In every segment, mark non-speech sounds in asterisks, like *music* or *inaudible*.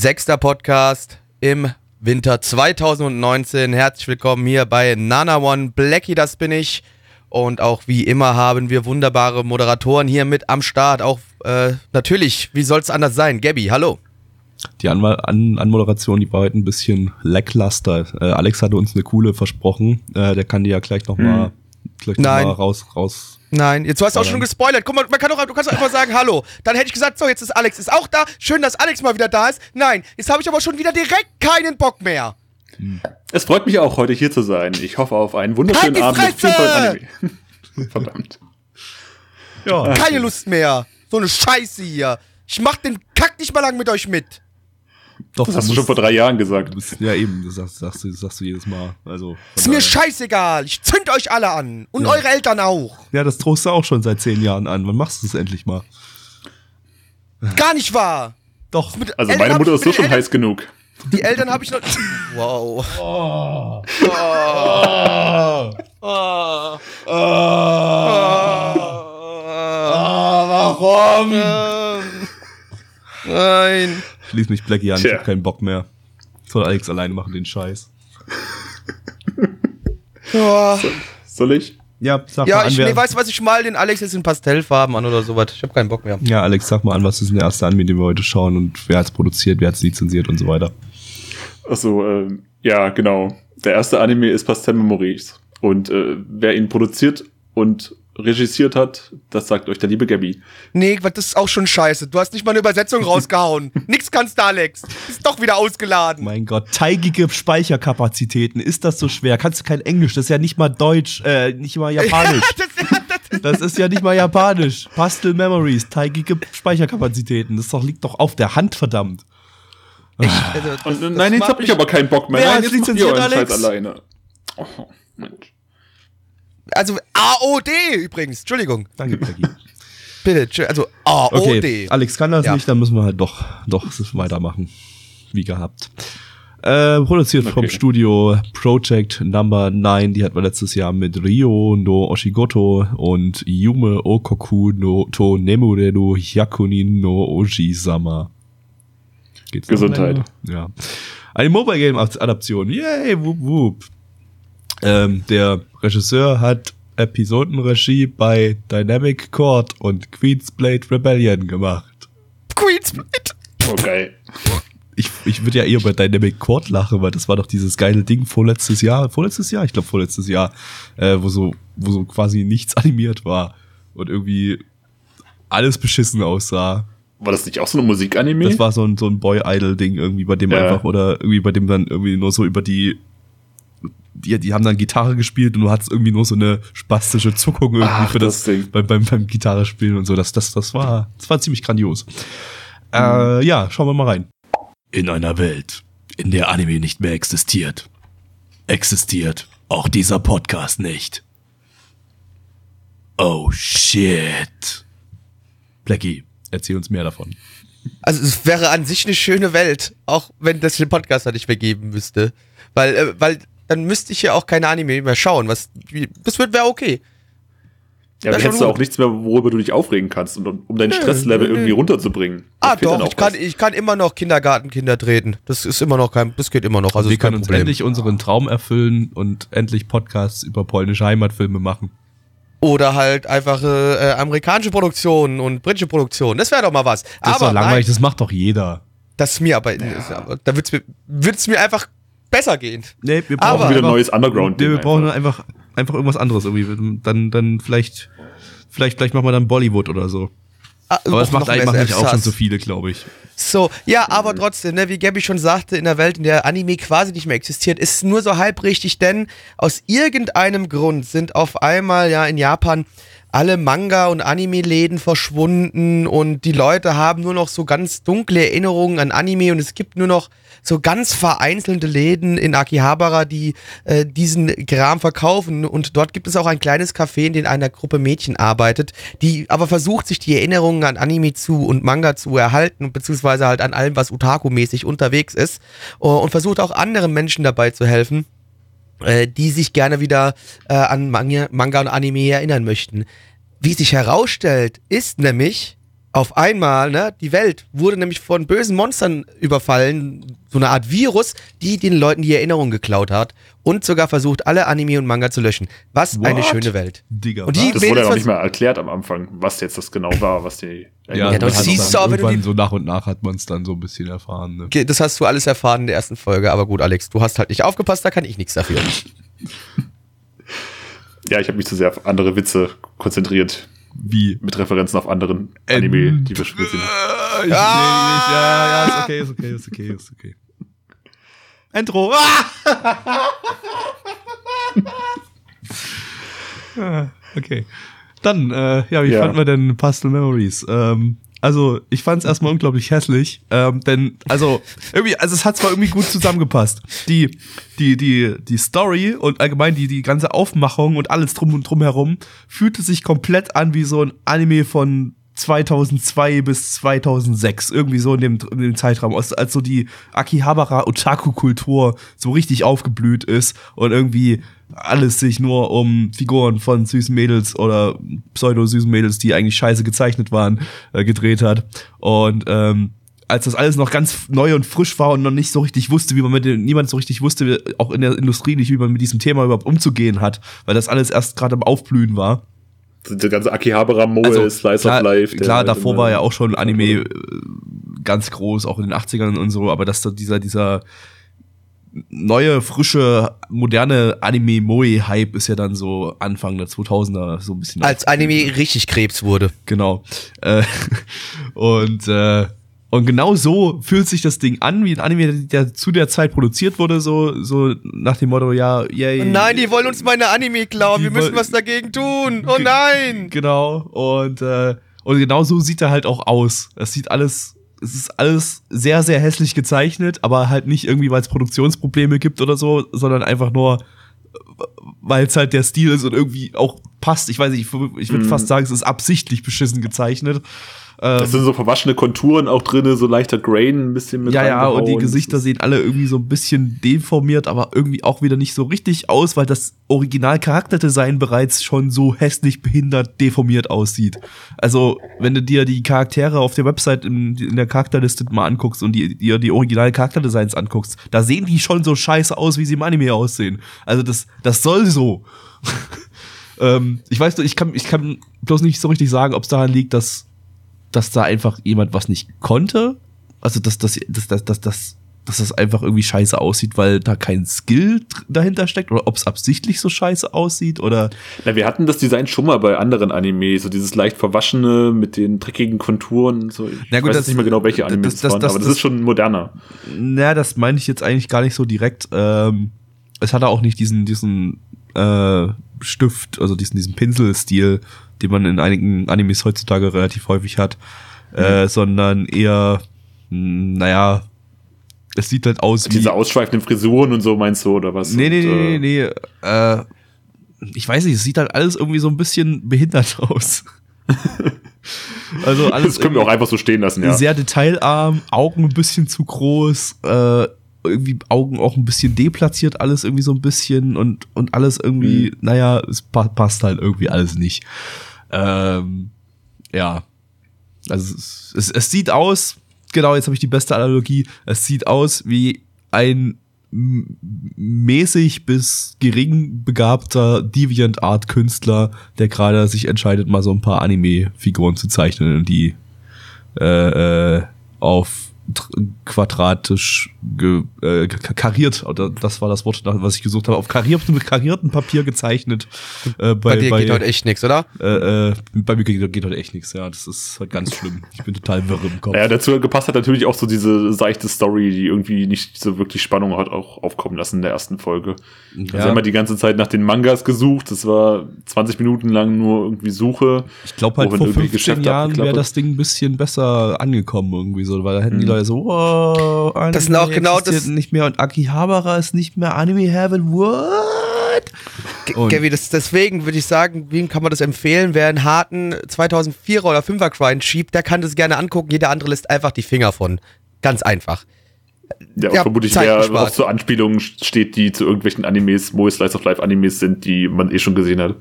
Sechster Podcast im Winter 2019. Herzlich willkommen hier bei Nana One. Blackie, das bin ich. Und auch wie immer haben wir wunderbare Moderatoren hier mit am Start. Auch äh, natürlich, wie soll es anders sein? Gabby, hallo. Die Anmal An Anmoderation, die war heute ein bisschen lackluster. Äh, Alex hatte uns eine coole versprochen. Äh, der kann die ja gleich nochmal Hm. gleich noch mal raus, raus. Nein, jetzt du hast auch schon gespoilert. Guck mal, man kann doch, du kannst doch einfach sagen Hallo. Dann hätte ich gesagt, so, jetzt ist Alex ist auch da. Schön, dass Alex mal wieder da ist. Nein, jetzt habe ich aber schon wieder direkt keinen Bock mehr. Es freut mich auch, heute hier zu sein. Ich hoffe auf einen wunderschönen Halt Abend mit vielen Fresse! tollen Anime. *laughs* Verdammt. Ja. Keine Lust mehr. So eine Scheiße hier. Ich mach den Kack nicht mal lang mit euch mit. Doch, Das hast du schon vor drei Jahren gesagt. bist- Ja, eben, das sagst, sagst, du, sagst du jedes Mal. Also, Ist mir scheißegal. Ich zünd euch alle an. Und eure Eltern auch. Ja, das trost du auch schon seit zehn Jahren an. Wann machst du es endlich mal? Gar nicht wahr. Doch. Mit Also Eltern meine Mutter ist so schon Eltern- heiß genug. Die Eltern habe ich noch. Wow. warum? Nein. Schließ mich Blackie an, ich Tja. hab keinen Bock mehr. Soll Alex alleine machen, den Scheiß. Ja, Soll ich? Ja, sag ja mal an, ich wer, nee, weiß, was ich mal den Alex jetzt in Pastellfarben an oder sowas. Ich habe keinen Bock mehr. Ja, Alex, sag mal an, was ist denn der erste Anime, den wir heute schauen und wer hat's produziert, wer hat's lizenziert und so weiter. Achso, ähm, ja, genau. Der erste Anime ist Pastel Memories. Und äh, wer ihn produziert und regisiert hat, das sagt euch der liebe Gabby. Nee, was, das ist auch schon scheiße. Du hast nicht mal eine Übersetzung *laughs* rausgehauen. Nix kannst du, Alex. Ist doch wieder ausgeladen. Mein Gott, teigige Speicherkapazitäten, ist das so schwer? Kannst du kein Englisch, das ist ja nicht mal Deutsch, äh, nicht mal *laughs* Japanisch. das, das, Das ist ja nicht mal Japanisch. Pastel Memories, teigige Speicherkapazitäten, das doch, liegt doch auf der Hand, verdammt. also, das, Und, das nein, jetzt hab ich aber keinen Bock mehr. Wer nein, jetzt macht ihr lizenziert, euren Alex? Scheiß alleine. Oh, Mensch. Also AOD übrigens. Entschuldigung. Danke, Blackie. Bitte. Also AOD. Okay, Alex kann das Ja. nicht, dann müssen wir halt doch, doch weitermachen. Wie gehabt. Äh, produziert vom Okay. Studio Project Number 9, die hatten wir letztes Jahr mit Ryo no Oshigoto und Yume Okoku no to Nemure no Hyakunin no Oji-sama. Gesundheit. Ja. Eine Mobile Game Adaption. Yay, wup, wup. Ähm, der Regisseur hat Episodenregie bei Dynamic Court und Queen's Blade Rebellion gemacht. Queensblade. Oh, geil. Ich, ich würde ja eher bei Dynamic Court lachen, weil das war doch dieses geile Ding vorletztes Jahr, vorletztes Jahr, ich glaube vorletztes Jahr, äh, wo so, wo so quasi nichts *laughs* animiert war und irgendwie alles beschissen aussah. War das nicht auch so eine Musikanime? Das war so ein, so ein Boy-Idol-Ding irgendwie, bei dem Ja. einfach, oder irgendwie bei dem dann irgendwie nur so über die, die, die haben dann Gitarre gespielt und du hattest irgendwie nur so eine spastische Zuckung irgendwie Ach, für das, das Ding. beim, beim, beim Gitarre spielen und so. Das, das, das war, das war ziemlich grandios. Äh, ja, schauen wir mal rein. In einer Welt, in der Anime nicht mehr existiert, existiert auch dieser Podcast nicht. Oh shit. Blackie, erzähl uns mehr davon. Also es wäre an sich eine schöne Welt, auch wenn das den Podcast da nicht mehr geben müsste. Weil, äh, weil dann müsste ich ja auch keine Anime mehr schauen. Was, wie, das wird wäre okay. ja, dann hättest du auch nichts mehr, worüber du dich aufregen kannst, und, um dein Stresslevel nö, nö. irgendwie runterzubringen. Ah doch, ich kann, was. ich kann immer noch Kindergartenkinder treten. Das ist immer noch kein, das geht immer noch. Also wir ist können uns Problem. endlich unseren Traum erfüllen und endlich Podcasts über polnische Heimatfilme machen. Oder halt einfach äh, äh, amerikanische Produktionen und britische Produktionen. Das wäre doch mal was. Das ist aber doch langweilig, nein, das macht doch jeder. das ist mir aber, ist, aber da wird's mir, wird's mir einfach besser gehen. Nee, wir Aber- brauchen Wieder einfach, neues Underground-Ding Nee, wir brauchen einfach. einfach, irgendwas anderes irgendwie. Dann, dann vielleicht, vielleicht, vielleicht machen wir dann Bollywood oder so. Ah, Aber das macht eigentlich auch schon so viele, glaube ich. So, ja, aber trotzdem, ne, wie Gabby schon sagte, in der Welt, in der Anime quasi nicht mehr existiert, ist es nur so halb richtig, denn aus irgendeinem Grund sind auf einmal ja in Japan alle Manga- und Anime-Läden verschwunden und die Leute haben nur noch so ganz dunkle Erinnerungen an Anime und es gibt nur noch so ganz vereinzelte Läden in Akihabara, die äh, diesen Kram verkaufen und dort gibt es auch ein kleines Café, in dem eine Gruppe Mädchen arbeitet, die aber versucht, sich die Erinnerungen an Anime zu und Manga zu erhalten, beziehungsweise halt an allem, was Utaku-mäßig unterwegs ist uh, und versucht auch anderen Menschen dabei zu helfen äh, die sich gerne wieder äh, an Manga und Anime erinnern möchten. Wie sich herausstellt, ist nämlich auf einmal, ne, die Welt wurde nämlich von bösen Monstern überfallen, so eine Art Virus, die den Leuten die Erinnerung geklaut hat und sogar versucht, alle Anime und Manga zu löschen. Was What? eine schöne Welt. Digga, Und die Das wurde ja noch nicht mal erklärt am Anfang, was jetzt das genau war, was die. ja, Ja, das hat siehst du auch, wenn du so nach und nach hat man es dann so ein bisschen erfahren. Ne? Okay, Das hast du alles erfahren in der ersten Folge, aber gut, Alex, du hast halt nicht aufgepasst, da kann ich nichts dafür. Ja, ich habe mich zu sehr auf andere Witze konzentriert, Wie? mit Referenzen auf anderen Anime, die wir schon gesehen haben. Äh, ich, Ah! nee, nicht. Ja, ja, ist okay, ist okay, ist okay, ist okay. Intro. Ah! *laughs* Ah, okay. Dann, äh, ja, wie Ja. fanden wir denn Pastel Memories? Ähm, also, ich fand es erstmal unglaublich hässlich, ähm, denn, also, irgendwie, also es hat zwar irgendwie gut zusammengepasst. Die, die, die, die Story und allgemein die, die ganze Aufmachung und alles drum und drum herum fühlte sich komplett an wie so ein Anime von 2002 bis 2006, irgendwie so in dem, in dem Zeitraum, als, als so die Akihabara Otaku-Kultur so richtig aufgeblüht ist und irgendwie alles sich nur um Figuren von süßen Mädels oder pseudo-süßen Mädels, die eigentlich scheiße gezeichnet waren, äh, gedreht hat. Und ähm, als das alles noch ganz neu und frisch war und noch nicht so richtig wusste, wie man mit dem, niemand so richtig wusste, auch in der Industrie nicht, wie man mit diesem Thema überhaupt umzugehen hat, weil das alles erst gerade am Aufblühen war. Der ganze Akihabara Moe, Slice Also, klar, of Life. der Klar, davor war ja auch schon Anime äh, ganz groß, auch in den 80ern und so, aber dass da dieser, dieser neue, frische, moderne Anime-Moe-Hype ist ja dann so Anfang der 2000er so ein bisschen. Als Anime richtig Krebs wurde. Genau. Äh, *laughs* und, äh, und genau so fühlt sich das Ding an, wie ein Anime, der zu der Zeit produziert wurde, so, so nach dem Motto, ja, yay. Nein, die wollen uns meine Anime klauen. Wir müssen was dagegen tun. Oh nein! Genau. Und, äh, und genau so sieht er halt auch aus. Es sieht alles, es ist alles sehr, sehr hässlich gezeichnet, aber halt nicht irgendwie, weil es Produktionsprobleme gibt oder so, sondern einfach nur, weil es halt der Stil ist und irgendwie auch passt. Ich weiß nicht, ich, ich würde Mhm. fast sagen, es ist absichtlich beschissen gezeichnet. Ähm, Es sind so verwaschene Konturen auch drin, so leichter Grain ein bisschen mit ja, ja, und die. Gesichter sehen alle irgendwie so ein bisschen deformiert, aber irgendwie auch wieder nicht so richtig aus, weil das Original-Charakterdesign bereits schon so hässlich behindert deformiert aussieht. Also, wenn du dir die Charaktere auf der Website in, in der Charakterliste mal anguckst und die, dir die Original-Charakterdesigns anguckst, da sehen die schon so scheiße aus, wie sie im Anime aussehen. Also, das, das soll so. *laughs* ähm, ich weiß, nur, ich kann, ich kann bloß nicht so richtig sagen, ob es daran liegt, dass dass da einfach jemand was nicht konnte. Also, dass, dass, dass, dass, dass, dass, dass das einfach irgendwie scheiße aussieht, weil da kein Skill dahinter steckt oder ob es absichtlich so scheiße aussieht oder Na, wir hatten das Design schon mal bei anderen Anime, so dieses leicht verwaschene mit den dreckigen Konturen. und So. Ich Na gut, weiß das- nicht mehr genau, welche Anime das- das, das- waren, das- aber das, das- ist schon moderner. na, das meine ich jetzt eigentlich gar nicht so direkt. Ähm, es hatte auch nicht diesen, diesen äh, Stift, also diesen, diesen Pinselstil, den man in einigen Animes heutzutage relativ häufig hat, äh, sondern eher, mh, naja, es sieht halt aus wie. Diese ausschweifenden Frisuren und so meinst du, oder was? Nee, nee, nee, äh, nee, nee. Äh, ich weiß nicht, es sieht halt alles irgendwie so ein bisschen behindert *laughs* aus. also *laughs* alles Das können wir auch einfach so stehen lassen, ja. sehr detailarm, Augen ein bisschen zu groß, äh, irgendwie Augen auch ein bisschen deplatziert, alles irgendwie so ein bisschen und, und alles irgendwie, Mhm. naja, es pa passt halt irgendwie alles nicht. Ähm, ja. Also es, es, es sieht aus, genau, jetzt habe ich die beste Analogie, es sieht aus wie ein mäßig bis gering begabter Deviant Art Künstler, der gerade sich entscheidet, mal so ein paar Anime-Figuren zu zeichnen und die äh, äh, auf quadratisch ge, äh, ka- kariert, oder das war das Wort, was ich gesucht habe, auf kariertem, kariertem Papier gezeichnet. Äh, Bei, dir geht heute echt nix, oder? äh, äh, bei mir geht, geht heute echt nichts, ja. Das ist halt ganz schlimm. Ich bin total wirr im Kopf. Ja, dazu gepasst hat natürlich auch so diese seichte Story, die irgendwie nicht so wirklich Spannung hat auch aufkommen lassen in der ersten Folge. Also wir haben ja die ganze Zeit nach den Mangas gesucht. Das war 20 Minuten lang nur irgendwie Suche. Ich glaube halt vor irgendwie 15 Geschäfte Jahren wäre das Ding ein bisschen besser angekommen irgendwie so, weil da hätten die Mhm. Leute so, wow, Anime Das sind auch genau existiert das- nicht mehr und Akihabara ist nicht mehr Anime Heaven, what? G- Und- Gavi, das, deswegen würde ich sagen, wem kann man das empfehlen? Wer einen harten 2004er oder 5er Grind schiebt, der kann das gerne angucken. Jeder andere lässt einfach die Finger von. Ganz einfach. Ja, Ja, vermutlich Zeit wer gespart. auf so Anspielungen steht, die zu irgendwelchen Animes, Moe Slice of Life Animes sind, die man eh schon gesehen hat.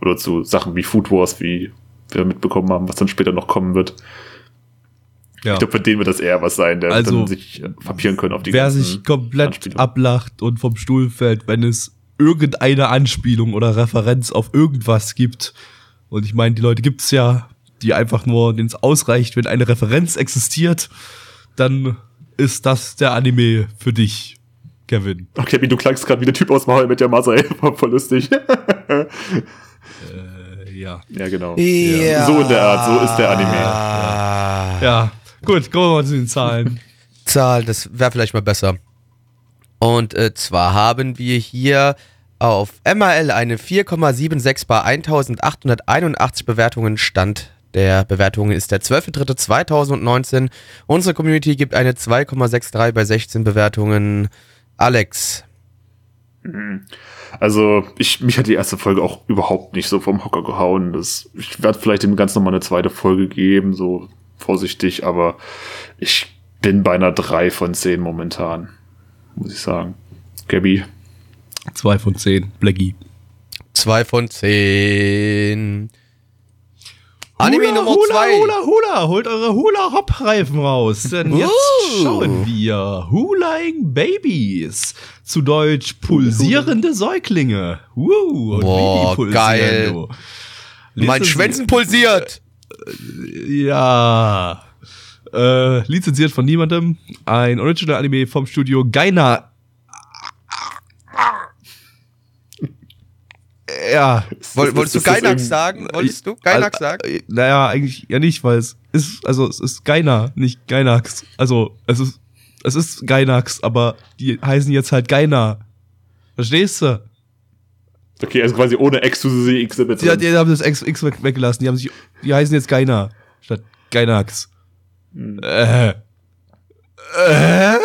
Oder zu Sachen wie Food Wars, wie wir mitbekommen haben, was dann später noch kommen wird. Ja. Ich glaube, für den wird das eher was sein, der Also, dann sich äh, verpieren können auf die Wer sich komplett ablacht und vom Stuhl fällt, wenn es irgendeine Anspielung oder Referenz auf irgendwas gibt. Und ich meine, die Leute gibt's ja, die einfach nur, denen es ausreicht, wenn eine Referenz existiert, dann ist das der Anime für dich, Kevin. Okay, wie du klangst gerade wie der Typ aus Maul mit der Masse, *laughs* war voll lustig. Äh, ja. ja, genau. Ja. So in der Art, so ist der Anime. Ah, Ja, gut, kommen wir mal zu den Zahlen. *laughs* Zahl, das wäre vielleicht mal besser. Und äh, zwar haben wir hier auf MRL eine 4,76 bei 1881 Bewertungen. Stand der Bewertungen ist der 12.03.2019. Unsere Community gibt eine 2,63 bei 16 Bewertungen. Alex, Also, ich, mich hat die erste Folge auch überhaupt nicht so vom Hocker gehauen. Das, ich werde vielleicht dem Ganzen nochmal eine zweite Folge geben, so vorsichtig, aber ich bin bei einer 3 von 10 momentan, muss ich sagen. Gabby, Zwei von zehn, Blackie. 2 von 10. Anime Hula, Nummer Hula, 2. Hula, Hula, holt eure Hula-Hop-Reifen raus, denn jetzt Uh. schauen wir Hulaing Babies. Zu Deutsch pulsierende Säuglinge. Uh, und Boah, geil. Mein Schwänzen pulsiert. Ja. Äh, lizenziert von niemandem. Ein Original-Anime vom Studio Gaina. Ja. Woll, wolltest du Gainax sagen? Wolltest du Gainax sagen? Naja, eigentlich ja nicht, weil es ist, also es ist Gaina, nicht Gainax. Also es ist, es ist Gainax, aber die heißen jetzt halt Gaina. Verstehst du? Okay, also quasi ohne Exclusive Exhibit. Die, die haben das X, X weg, weggelassen. Die haben sich, die heißen jetzt Gaina statt Gainax. Hm. Äh. Äh?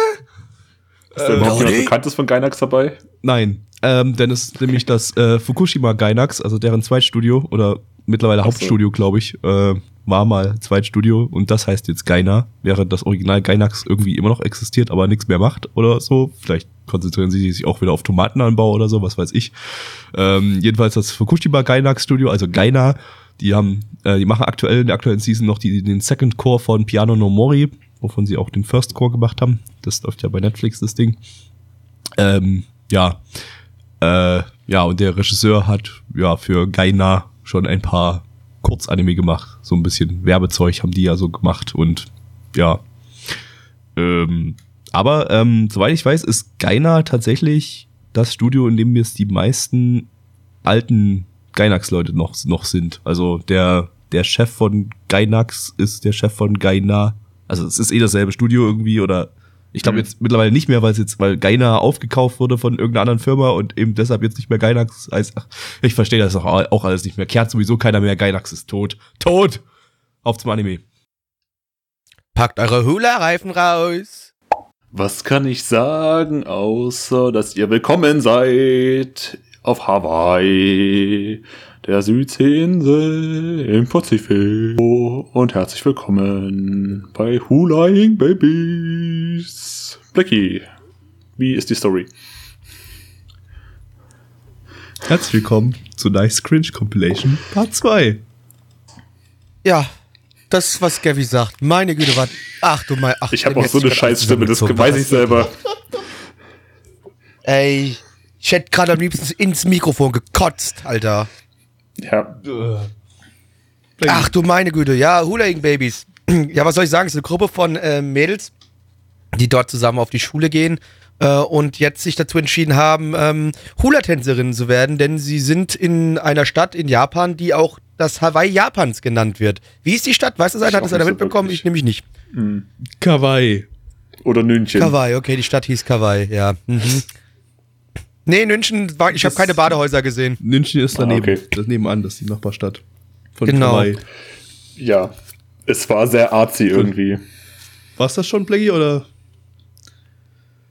Ist da überhaupt Leute? jemand Bekanntes von Gainax dabei? Nein. Ähm, denn es ist nämlich das äh, Fukushima Gainax, also deren Zweitstudio oder mittlerweile so. Hauptstudio, glaube ich, äh, war mal Zweitstudio und das heißt jetzt Gaina, während das Original Gainax irgendwie immer noch existiert, aber nichts mehr macht oder so. Vielleicht konzentrieren sie sich auch wieder auf Tomatenanbau oder so, was weiß ich. Ähm, jedenfalls das Fukushima Gainax Studio, also Gaina, die haben, äh, die machen aktuell in der aktuellen Season noch die, den Second Core von Piano no Mori, wovon sie auch den First Core gemacht haben. Das läuft ja bei Netflix, das Ding. Ähm, ja. Äh, ja, und der Regisseur hat ja für Gaina schon ein paar Kurzanime gemacht. So ein bisschen Werbezeug haben die ja so gemacht und ja. Ähm, aber ähm, soweit ich weiß, ist Gaina tatsächlich das Studio, in dem jetzt die meisten alten Gainax-Leute noch, noch sind. Also der, der Chef von Gainax ist der Chef von Gaina. Also es ist eh dasselbe Studio irgendwie oder ich glaube Mhm. jetzt mittlerweile nicht mehr, weil es jetzt, weil Gaina aufgekauft wurde von irgendeiner anderen Firma und eben deshalb jetzt nicht mehr Gainax heißt. Ach, ich verstehe das auch, auch alles nicht mehr. Kehrt sowieso keiner mehr. Gainax ist tot. Tot! Auf zum Anime. Packt eure Hula-Reifen raus. Was kann ich sagen, außer dass ihr willkommen seid auf Hawaii, der Südseeinsel im Pazifik. Und herzlich willkommen bei Hulaing Babies. Blackie, wie ist die Story? Herzlich willkommen zu Nice Cringe Compilation Part 2. Ja, das, was Gavi sagt. Meine Güte, was. Ach du mein. Ach, Ich habe auch so eine Scheißstimme, das weiß ich selber. Ey, ich hätte gerade am liebsten ins Mikrofon gekotzt, Alter. Ja, Ach du meine Güte, ja, Hula Babies. *clears throat* Ja, was soll ich sagen? Es ist eine Gruppe von äh, Mädels, die dort zusammen auf die Schule gehen äh, und jetzt sich dazu entschieden haben, ähm, Hula-Tänzerinnen zu werden, denn sie sind in einer Stadt in Japan, die auch das Hawaii Japans genannt wird. Wie ist die Stadt? Weiß das einer? Hat das einer so mitbekommen? wirklich. Ich nämlich nicht. Kawaii. Oder Nünchen. Kawaii, okay, die Stadt hieß Kawaii, ja. Mhm. Nee, München, war, ich habe keine Badehäuser gesehen. Nünchen ist daneben. Ah, okay. Das nebenan, das ist die Nachbarstadt. Von Genau. Kawaii. Ja. Es war sehr artsy irgendwie. War's das schon, Blackie, oder?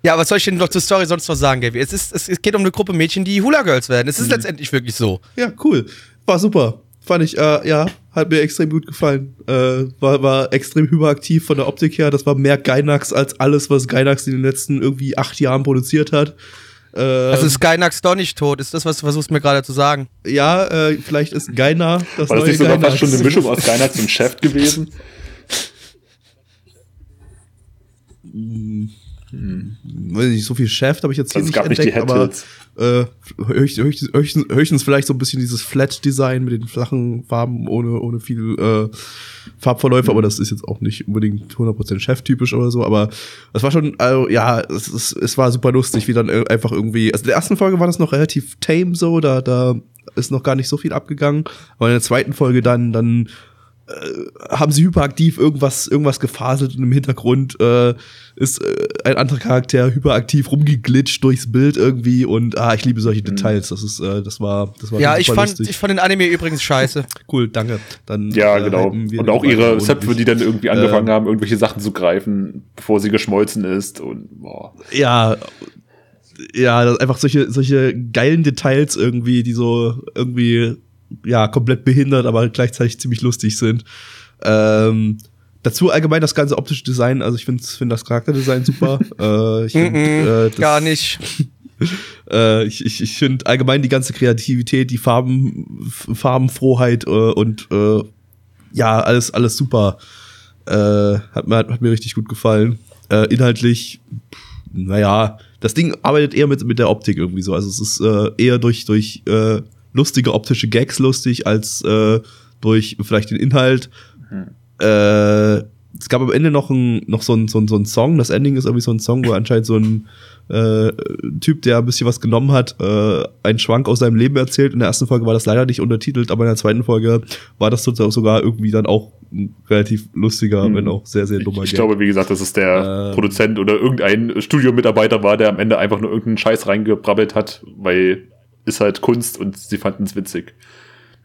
Ja, was soll ich denn noch zur Story sonst noch sagen, Gaby? Es, ist, es, es geht um eine Gruppe Mädchen, die Hula Girls werden. Es ist letztendlich wirklich so. Ja, cool. War super. Fand ich, äh, ja, hat mir extrem gut gefallen. Äh, war, war extrem hyperaktiv von der Optik her. Das war mehr Gainax als alles, was Gainax in den letzten irgendwie acht Jahren produziert hat. Äh, Also ist Skynax doch nicht tot. Ist das, was du versuchst mir gerade zu sagen? ja, äh, vielleicht ist Gaina das War das nicht sogar Gainax. fast schon eine Mischung aus Gainax und Chef gewesen? *laughs* weiß nicht, so viel Chef habe ich jetzt hier Also es nicht gab nicht die entdeckt, aber äh, höchstens, höchstens, höchstens, vielleicht so ein bisschen dieses Flat-Design mit den flachen Farben ohne, ohne viel äh, Farbverläufe, aber das ist jetzt auch nicht unbedingt 100% Chef-typisch oder so, aber es war schon, also, ja, es, es, es war super lustig, wie dann äh, einfach irgendwie, also in der ersten Folge war das noch relativ tame so, da, da ist noch gar nicht so viel abgegangen, aber in der zweiten Folge dann, dann haben sie hyperaktiv irgendwas, irgendwas gefaselt und im Hintergrund äh, ist äh, ein anderer Charakter hyperaktiv rumgeglitscht durchs Bild irgendwie und ah, ich liebe solche Details. Das ist, äh, das war, das war Ja, ich fand, lustig. ich fand den Anime übrigens scheiße. *laughs* cool, danke. Dann Ja, äh, genau. Und auch ihre Zöpfe, die dann irgendwie angefangen Ähm. haben, irgendwelche Sachen zu greifen, bevor sie geschmolzen ist. Und boah. ja, ja, einfach solche, solche geilen Details irgendwie, die so irgendwie, ja, komplett behindert, aber gleichzeitig ziemlich lustig sind. Ähm, dazu allgemein das ganze optische Design, also ich finde find das Charakterdesign super. *laughs* äh, ich find, äh, Gar nicht. *laughs* Äh, ich ich, ich finde allgemein die ganze Kreativität, die Farben, Farbenfroheit äh, und äh, ja, alles, alles super. Äh, hat, mir, hat mir richtig gut gefallen. Äh, inhaltlich, naja, das Ding arbeitet eher mit, mit der Optik irgendwie so. Also es ist äh, eher durch, durch äh, lustige optische Gags lustig, als äh, durch vielleicht den Inhalt. Äh, es gab am Ende noch, ein, noch so, ein, so, ein, so ein Song. Das Ending ist irgendwie so ein Song, wo anscheinend so ein äh, Typ, der ein bisschen was genommen hat, äh, einen Schwank aus seinem Leben erzählt. In der ersten Folge war das leider nicht untertitelt, aber in der zweiten Folge war das sogar irgendwie dann auch ein relativ lustiger, Hm. wenn auch sehr, sehr dummer Ich Gag. glaube, wie gesagt, dass es der Ähm. Produzent oder irgendein Studiomitarbeiter war, der am Ende einfach nur irgendeinen Scheiß reingebrabbelt hat, weil ist halt Kunst und sie fanden es witzig.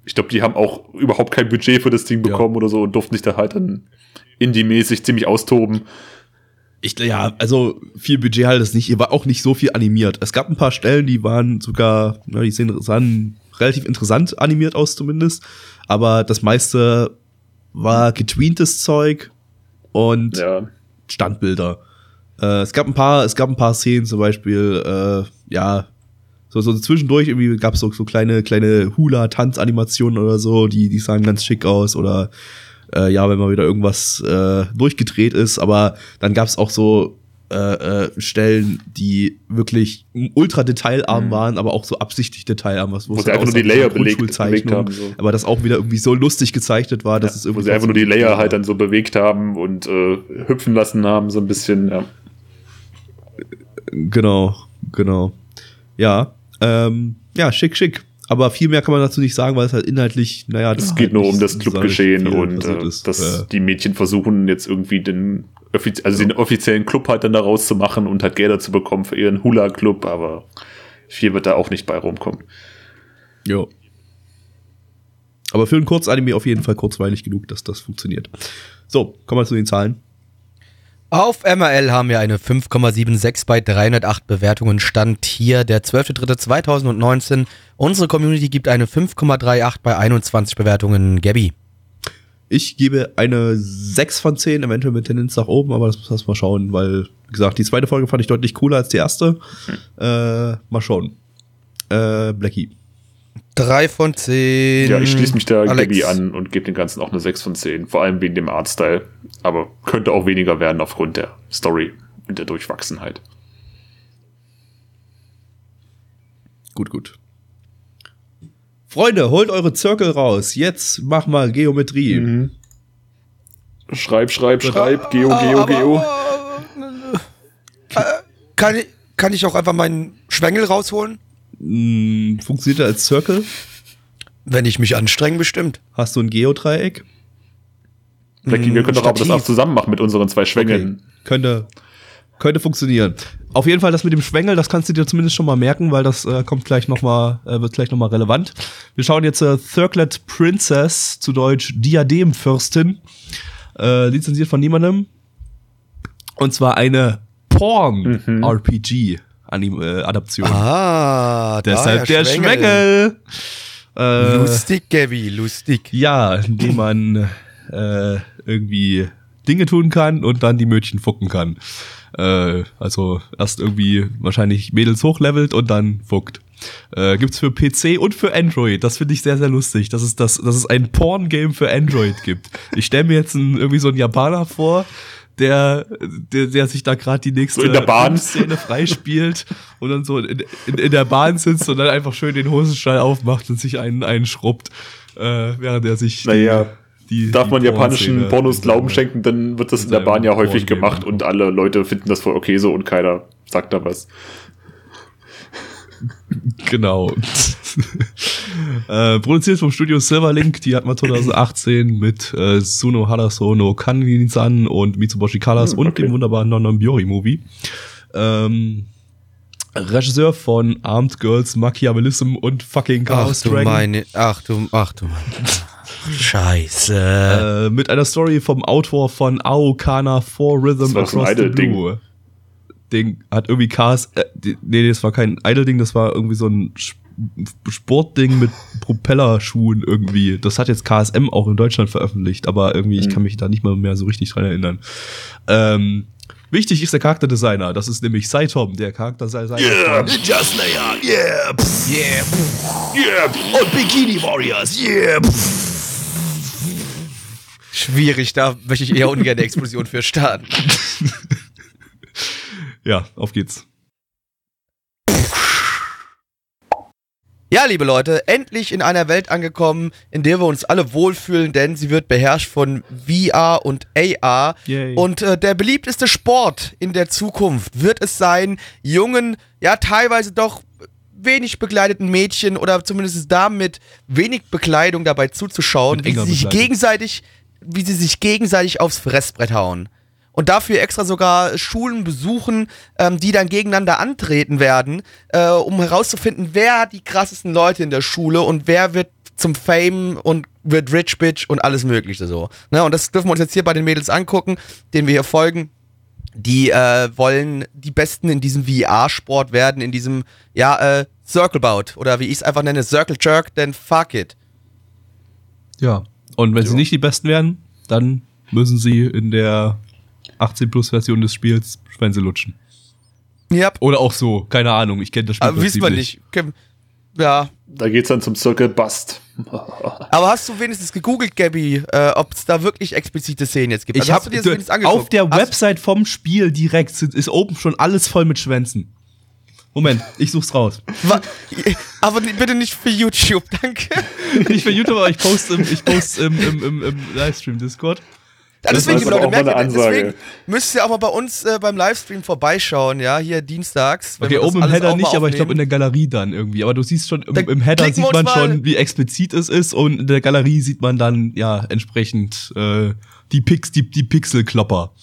Ich glaube, die haben auch überhaupt kein Budget für das Ding Ja. bekommen oder so und durften sich da halt dann indie-mäßig ziemlich austoben. Ich, ja, also viel Budget halt es nicht. Ihr war auch nicht so viel animiert. Es gab ein paar Stellen, die waren sogar, na, die sehen, sahen relativ interessant animiert aus zumindest. Aber das meiste war getweentes Zeug und Ja. Standbilder. Äh, es gab ein paar, es gab ein paar Szenen, zum Beispiel, äh, ja, so, so zwischendurch irgendwie gab es so, so kleine, kleine Hula-Tanzanimationen oder so, die, die sahen ganz schick aus oder äh, ja, wenn mal wieder irgendwas äh, durchgedreht ist, aber dann gab es auch so äh, äh, Stellen, die wirklich ultra detailarm Mhm. waren, aber auch so absichtlich detailarm, was Wo es sie halt einfach nur die Layer belegt, Grundschulzeichnung, haben. So. aber das auch wieder irgendwie so lustig gezeichnet war, dass es Wo irgendwie sie einfach nur die Layer halt dann so bewegt haben und äh, hüpfen lassen haben, so ein bisschen. Ja. Genau, genau. Ja, ähm, ja, schick, schick. Aber viel mehr kann man dazu nicht sagen, weil es halt inhaltlich, naja, Es da geht halt nur um das Clubgeschehen und äh, ist. dass Äh, die Mädchen versuchen jetzt irgendwie den, also den offiziellen Club halt dann daraus zu machen und halt Gelder zu bekommen für ihren Hula-Club, aber viel wird da auch nicht bei rumkommen. jo. Aber für ein Kurzanime auf jeden Fall kurzweilig genug, dass das funktioniert. So, kommen wir zu den Zahlen. Auf MRL haben wir eine 5,76 bei 308 Bewertungen. Stand hier der 12.03.2019. Unsere Community gibt eine 5,38 bei 21 Bewertungen. Gabby. Ich gebe eine 6 von 10, eventuell mit Tendenz nach oben, aber das muss erst mal schauen, weil, wie gesagt, die zweite Folge fand ich deutlich cooler als die erste. Äh, mal schauen. Äh, Blackie. 3 von 10. Ja, ich schließe mich da. Gabby an und gebe dem Ganzen auch eine 6 von 10, vor allem wegen dem Artstyle. Aber könnte auch weniger werden aufgrund der Story und der Durchwachsenheit. Gut, gut. Freunde, holt eure Zirkel raus. Jetzt mach mal Geometrie. Schreib, schreib, schreib, Ah, Geo, Geo, aber- Geo. aber- Kann ich, kann ich auch einfach meinen Schwengel rausholen? Mh, funktioniert er als Circle? Wenn ich mich anstrenge, bestimmt. Hast du ein Geodreieck? Blackie, wir können doch aber das auch zusammen machen mit unseren zwei Schwängeln. Könnte, könnte funktionieren. Auf jeden Fall das mit dem Schwengel, das kannst du dir zumindest schon mal merken, weil das äh, kommt gleich noch mal, äh, wird gleich noch mal relevant. Wir schauen jetzt äh, Circlet Princess, zu Deutsch Diademfürstin, äh, lizenziert von niemandem. Und zwar eine Porn-RPG-Adaption. Ah, Deshalb der Schwengel. Äh, Lustig, Gabby, lustig. Ja, indem man äh, irgendwie Dinge tun kann und dann die Mädchen fucken kann. Äh, also erst irgendwie wahrscheinlich Mädels hochlevelt und dann fuckt. Äh, gibt's für PC und für Android. Das finde ich sehr, sehr lustig, dass es, das, dass es ein Porn-Game für Android gibt. Ich stelle mir jetzt einen, irgendwie so einen Japaner vor, der, der, der sich da gerade die nächste So in der Bahn. Szene freispielt und dann so in, in, in der Bahn sitzt und dann einfach schön den Hosenstall aufmacht und sich einen, einen schrubbt, äh, während er sich Naja, die, Darf die man japanischen Pornos Glauben schenken, dann wird das in der Bahn ja häufig Porngame gemacht und alle Leute finden das voll okay so und keiner sagt da was. Genau. *laughs* äh, produziert vom Studio Silverlink, die hat man 2018 *clears throat* mit äh, Suno Haraso no Kanin-san und Mitsuboshi Colors Hm, und okay. dem wunderbaren Non Biori-Movie. Ähm, Regisseur von Armed Girls, Machiavellism und fucking Ach Chaos du Dragon. meine, ach du, ach du meine. Scheiße. Äh, mit einer Story vom Autor von Aokana for Rhythm Das Across the. Blue. Ding hat irgendwie Cars, äh, die- nee, das war kein Idle-Ding, das war irgendwie so ein Sportding mit Propellerschuhen irgendwie. Das hat jetzt KSM auch in Deutschland veröffentlicht, aber irgendwie, ich Mhm. kann mich da nicht mal mehr so richtig dran erinnern. Ähm, wichtig ist der Charakterdesigner, das ist nämlich Saitom, der Charakterdesigner von Ninja Slayer, yeah, pff, yeah, pff. Yeah, und Bikini Warriors, yeah. pff. Schwierig, da möchte ich eher ungern eine Explosion für starten. *laughs* Ja, auf geht's. Ja, liebe Leute, endlich in einer Welt angekommen, in der wir uns alle wohlfühlen, denn sie wird beherrscht von VR und AR. Yay. Und äh, der beliebteste Sport in der Zukunft wird es sein, jungen, ja teilweise doch wenig bekleideten Mädchen oder zumindest Damen mit wenig Bekleidung dabei zuzuschauen, wie sie sich gegenseitig, wie sie sich gegenseitig aufs Fressbrett hauen. Und dafür extra sogar Schulen besuchen, ähm, die dann gegeneinander antreten werden, äh, um herauszufinden, wer hat die krassesten Leute in der Schule und wer wird zum Fame und wird Rich Bitch und alles Mögliche so. Ne? Und das dürfen wir uns jetzt hier bei den Mädels angucken, denen wir hier folgen. Die äh, wollen die Besten in diesem VR-Sport werden, in diesem, ja, äh, Circle Bout oder wie ich es einfach nenne, Circle Jerk, denn fuck it. Ja. Und wenn sie Jo. nicht die Besten werden, dann müssen sie in der 18-Plus-Version des Spiels Schwänze lutschen. Ja, Oder auch so, keine Ahnung, ich kenne das Spiel aber wissen wir nicht. Ja, da geht's dann zum Circle Bust. *laughs* aber hast du wenigstens gegoogelt, Gabby, äh, ob es da wirklich explizite Szenen jetzt gibt? Ich Also hast habe du dir das wenigstens angeguckt? auf der Hast- Website vom Spiel direkt sind, ist oben schon alles voll mit Schwänzen. Moment, ich such's raus. *laughs* Aber bitte nicht für YouTube, *laughs* danke. Nicht für YouTube, aber ich poste im, ich poste im, im, im, im Livestream Discord. Ja, Das deswegen, ist Leute, auch mal merkt ihr, deswegen müsst ihr auch mal bei uns äh, beim Livestream vorbeischauen, ja, hier dienstags. wenn Okay, oben im Header nicht, aber ich glaube in der Galerie dann irgendwie. Aber du siehst schon, im, im Header sieht man schon, wie explizit es ist und in der Galerie sieht man dann, ja, entsprechend äh, die, Pix, die, die Pixelklopper.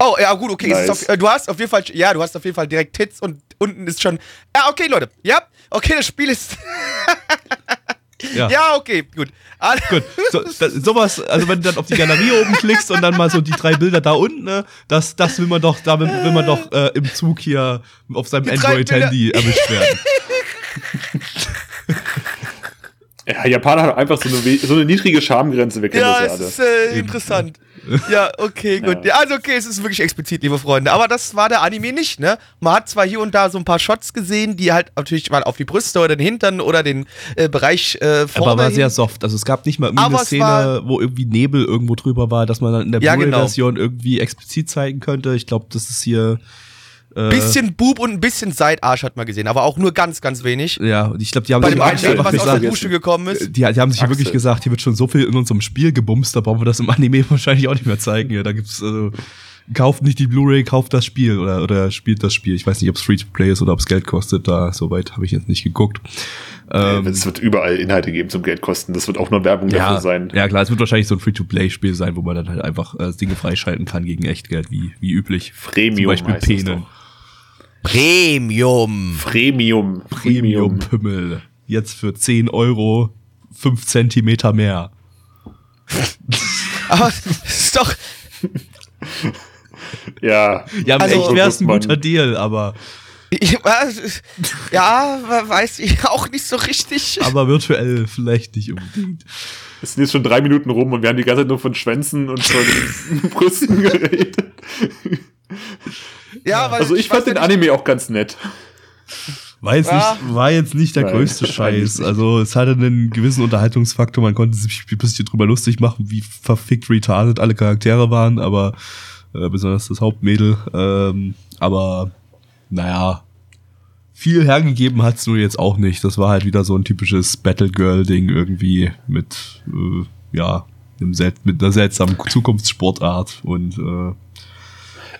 Oh, ja, gut, okay. Nice. auf, äh, du hast auf jeden Fall, ja, du hast auf jeden Fall direkt Tits und unten ist schon. Ja, okay, Leute. Ja, okay, das Spiel ist. *laughs* Ja. ja, okay, gut. Gut, so, da, sowas, also wenn du dann auf die Galerie oben klickst und dann mal so die drei Bilder da unten, ne, das, das will man doch, da will, will man doch äh, im Zug hier auf seinem Android-Handy erwischt werden. Ja, Japaner haben einfach so eine, so eine niedrige Schamgrenze, wir kennen Ja, das ja alle. ist äh, interessant. *laughs* Ja, okay, gut. Ja. also okay, es ist wirklich explizit, liebe Freunde. Aber das war der Anime nicht, ne? Man hat zwar hier und da so ein paar Shots gesehen, die halt natürlich mal auf die Brüste oder den Hintern oder den äh, Bereich äh, vorne Aber war sehr soft. Also es gab nicht mal irgendwie Aber eine es Szene, wo irgendwie Nebel irgendwo drüber war, dass man dann in der Ja, genau. Blu-ray-Version irgendwie explizit zeigen könnte. Ich glaube, das ist hier. Äh, bisschen Bub und ein bisschen Seitarsch hat man gesehen, aber auch nur ganz, ganz wenig. Ja, und ich glaube, die haben Bei sich dem wirklich einen, was aus der gesagt, Dusche gekommen ist. die, die haben sich ja wirklich gesagt, hier wird schon so viel in unserem Spiel gebumst, da brauchen wir das im Anime *laughs* wahrscheinlich auch nicht mehr zeigen. Ja, da gibt's also kauft nicht die Blu-ray, kauft das Spiel oder, oder spielt das Spiel. Ich weiß nicht, ob es Free-to-Play ist oder ob es Geld kostet. Da soweit habe ich jetzt nicht geguckt. Ähm, es wird überall Inhalte geben zum Geld kosten. Das wird auch nur Werbung ja, dafür sein. Ja klar, es wird wahrscheinlich so ein Free-to-Play-Spiel sein, wo man dann halt einfach äh, Dinge freischalten kann gegen Echtgeld, wie, wie üblich. Premium Zum Beispiel Penen. doch. Premium. Premium. Premium. Premium-Pimmel. Jetzt für 10 Euro 5 Zentimeter mehr. *laughs* Aber das ist doch. Ja. Ja, aber Also- echt wäre es ein Man- guter Deal, aber, Ja, weiß ich *laughs* auch nicht so richtig. aber virtuell vielleicht nicht unbedingt. Es sind jetzt schon drei Minuten rum und wir haben die ganze Zeit nur von Schwänzen und von *laughs* Brüsten geredet. Ja, weil Also ich weiß fand den nicht- Anime auch ganz nett. War jetzt, Ja. nicht, war jetzt nicht der Nein, größte Scheiß. Also es hatte einen gewissen Unterhaltungsfaktor. Man konnte sich ein bisschen drüber lustig machen, wie verfickt retarded alle Charaktere waren, aber äh, besonders das Hauptmädel. Ähm, aber naja, viel hergegeben hat's nur jetzt auch nicht. Das war halt wieder so ein typisches Battle-Girl-Ding irgendwie mit, äh, ja, einem sel mit einer seltsamen Zukunftssportart und äh,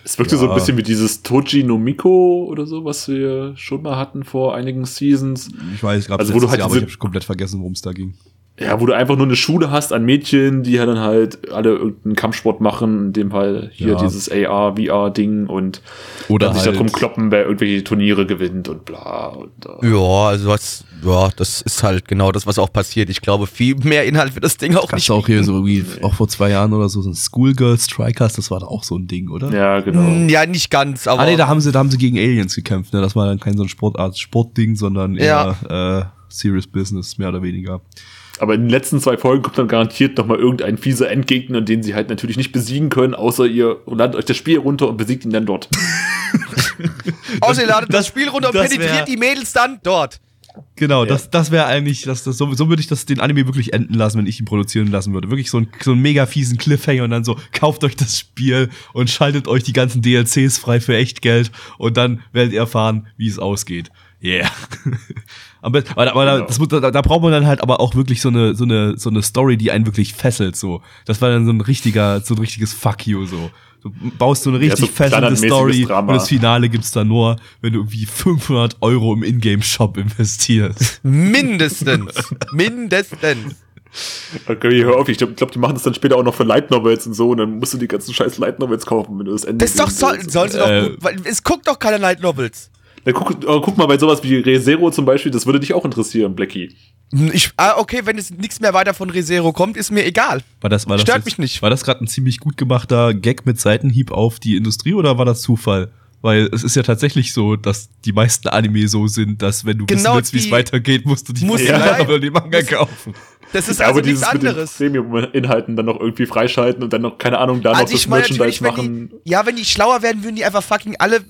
Es wirkte so ein Ja. bisschen wie dieses Toji no Miko oder so, was wir schon mal hatten vor einigen Seasons. ich weiß, gerade Also, wo du halt Jahr, aber ich habe komplett vergessen, worum es da ging. Ja, wo du einfach nur eine Schule hast an Mädchen, die ja dann halt alle irgendeinen Kampfsport machen, in dem Fall hier Ja. dieses AR, VR-Ding und Oder dann sich halt- darum kloppen, wer irgendwelche Turniere gewinnt und bla. Und, äh, Ja, also was, ja, das ist halt genau das, was auch passiert. Ich glaube, viel mehr Inhalt wird das Ding auch Gab's nicht. auch hier so wie auch vor zwei Jahren oder so, so ein Schoolgirl Strikers, das war da auch so ein Ding, oder? ja, genau. Hm, Ja, nicht ganz, aber. Ah nee, da haben sie, da haben sie gegen Aliens gekämpft, ne? Das war dann kein so ein Sportart, Sportding, sondern eher äh, Serious Business, mehr oder weniger. Aber in den letzten zwei Folgen kommt dann garantiert noch mal irgendein fieser Endgegner, den sie halt natürlich nicht besiegen können, außer ihr ladet euch das Spiel runter und besiegt ihn dann dort. *laughs* Außer ihr ladet das, das- Spiel runter und penetriert die Mädels dann dort. Genau, das, das wäre eigentlich, das, das, so, so würde ich das den Anime wirklich enden lassen, wenn ich ihn produzieren lassen würde. Wirklich so ein, so einen mega fiesen Cliffhanger und dann so, kauft euch das Spiel und schaltet euch die ganzen DLCs frei für echt Geld und dann werdet ihr erfahren, wie es ausgeht. Yeah. *laughs* aber aber, aber da, Genau. das, da, da braucht man dann halt aber auch wirklich so eine, so eine, so eine Story, die einen wirklich fesselt, so. Das war dann so ein richtiger, so ein richtiges Fuck you, so. Du baust so eine Ja, richtig so fesselnde Story Drama. und das Finale gibt's dann nur, wenn du irgendwie 500 Euro im Ingame-Shop investierst. Mindestens. *laughs* Mindestens. Okay, hör auf, ich glaube, glaub, die machen das dann später auch noch für Light Novels und so und dann musst du die ganzen scheiß Light Novels kaufen, wenn du das Ende Das ist doch, soll, doch, Äh, gut- weil es guckt doch keine Light Novels. Na, guck, aber guck mal, bei sowas wie ReZero zum Beispiel, das würde dich auch interessieren, Blackie. Ich, ah, okay, wenn es nichts mehr weiter von ReZero kommt, ist mir egal. War das, war das Stört jetzt- mich nicht. War das gerade ein ziemlich gut gemachter Gag mit Seitenhieb auf die Industrie oder war das Zufall? Weil es ist ja tatsächlich so, dass die meisten Anime so sind, dass wenn du Genau wissen willst, wie es weitergeht, musst du die Musst leid- Novel, die Manga kaufen. Das ist Ja, also aber nichts anderes. Premium-Inhalten dann noch irgendwie freischalten und dann noch, keine Ahnung, da noch Also das ich meine Merchandise natürlich, wenn machen. die, ja, wenn die schlauer werden, würden die einfach fucking alle äh,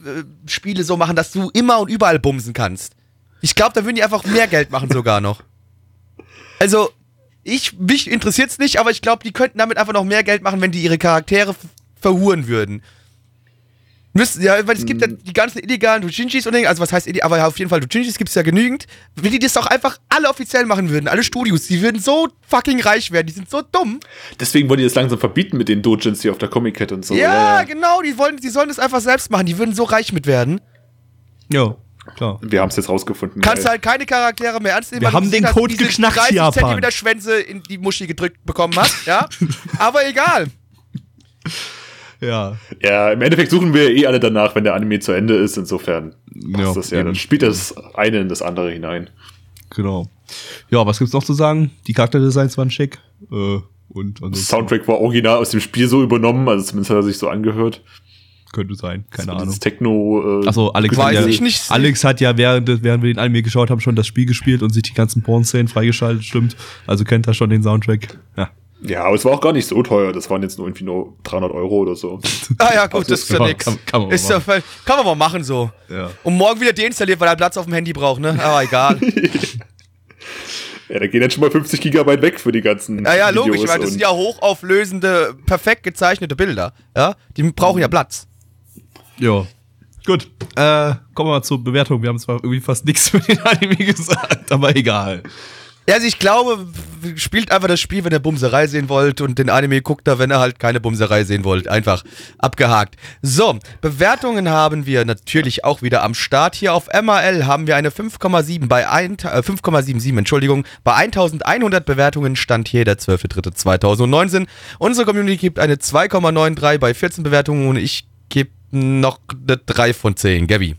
Spiele so machen, dass du immer und überall bumsen kannst. Ich glaube, da würden die einfach mehr Geld machen sogar noch. Also, ich, mich interessiert's nicht, aber ich glaube, die könnten damit einfach noch mehr Geld machen, wenn die ihre Charaktere verhuren würden. Müssten, ja, weil es gibt ja Hm. die ganzen illegalen Dojinjis und also was heißt ille- aber auf jeden Fall Dojinjis gibt's ja genügend. Wenn die das doch einfach alle offiziell machen würden, alle Studios, die würden so fucking reich werden, die sind so dumm. Deswegen wollen die das langsam verbieten mit den Dojins hier auf der Comic Cat und so. ja, genau, die wollen, die sollen das einfach selbst machen, die würden so reich mit werden. Ja, klar. Wir haben es jetzt rausgefunden. Kannst geil. halt keine Charaktere mehr ernst nehmen, Wir weil du haben den hast, Code geknackt, 30 Japan. Zentimeter Schwänze in die Muschi gedrückt bekommen hast, ja. *laughs* Aber egal. Ja. Ja, im Endeffekt suchen wir eh alle danach, wenn der Anime zu Ende ist. Insofern passt Ja, das ja. eben. Dann spielt das eine in das andere hinein. Genau. Ja, was gibt's noch zu sagen? Die Charakterdesigns waren schick. Äh, und Soundtrack war original aus dem Spiel so übernommen, also zumindest hat er sich so angehört. könnte sein, keine So Ahnung. Techno. Äh, Achso, Alex, ja, ich nicht. Alex hat ja, während, während wir den Anime geschaut haben, schon das Spiel gespielt und sich die ganzen Porn-Szenen freigeschaltet, stimmt. Also kennt er schon den Soundtrack. Ja. Ja, aber es war auch gar nicht so teuer. Das waren jetzt nur irgendwie nur 300 Euro oder so. *laughs* Ah ja, gut, das ist ja kann- nix. kann- kann man mal ist ja, voll- kann man mal machen so. Ja. Und morgen wieder deinstalliert, weil er Platz auf dem Handy braucht, ne? Aber egal. *laughs* Ja, da gehen jetzt schon mal 50 Gigabyte weg für die ganzen. Ja, ja, logisch, Videos weil das sind ja hochauflösende, perfekt gezeichnete Bilder. Ja, die brauchen ja Platz. Ja. Gut. Äh, kommen wir mal zur Bewertung. Wir haben zwar irgendwie fast nichts für den *laughs* Anime gesagt, aber egal. Also ich glaube, spielt einfach das Spiel, wenn ihr Bumserei sehen wollt und den Anime guckt da, wenn ihr halt keine Bumserei sehen wollt. Einfach abgehakt. So, Bewertungen haben wir natürlich auch wieder am Start. Hier auf MAL haben wir eine 5,7 bei ein, äh, 5,77, Entschuldigung, bei 1100 Bewertungen stand hier der 12.3.2019. Unsere Community gibt eine 2,93 bei 14 Bewertungen und ich gebe noch eine 3 von 10. Gabby.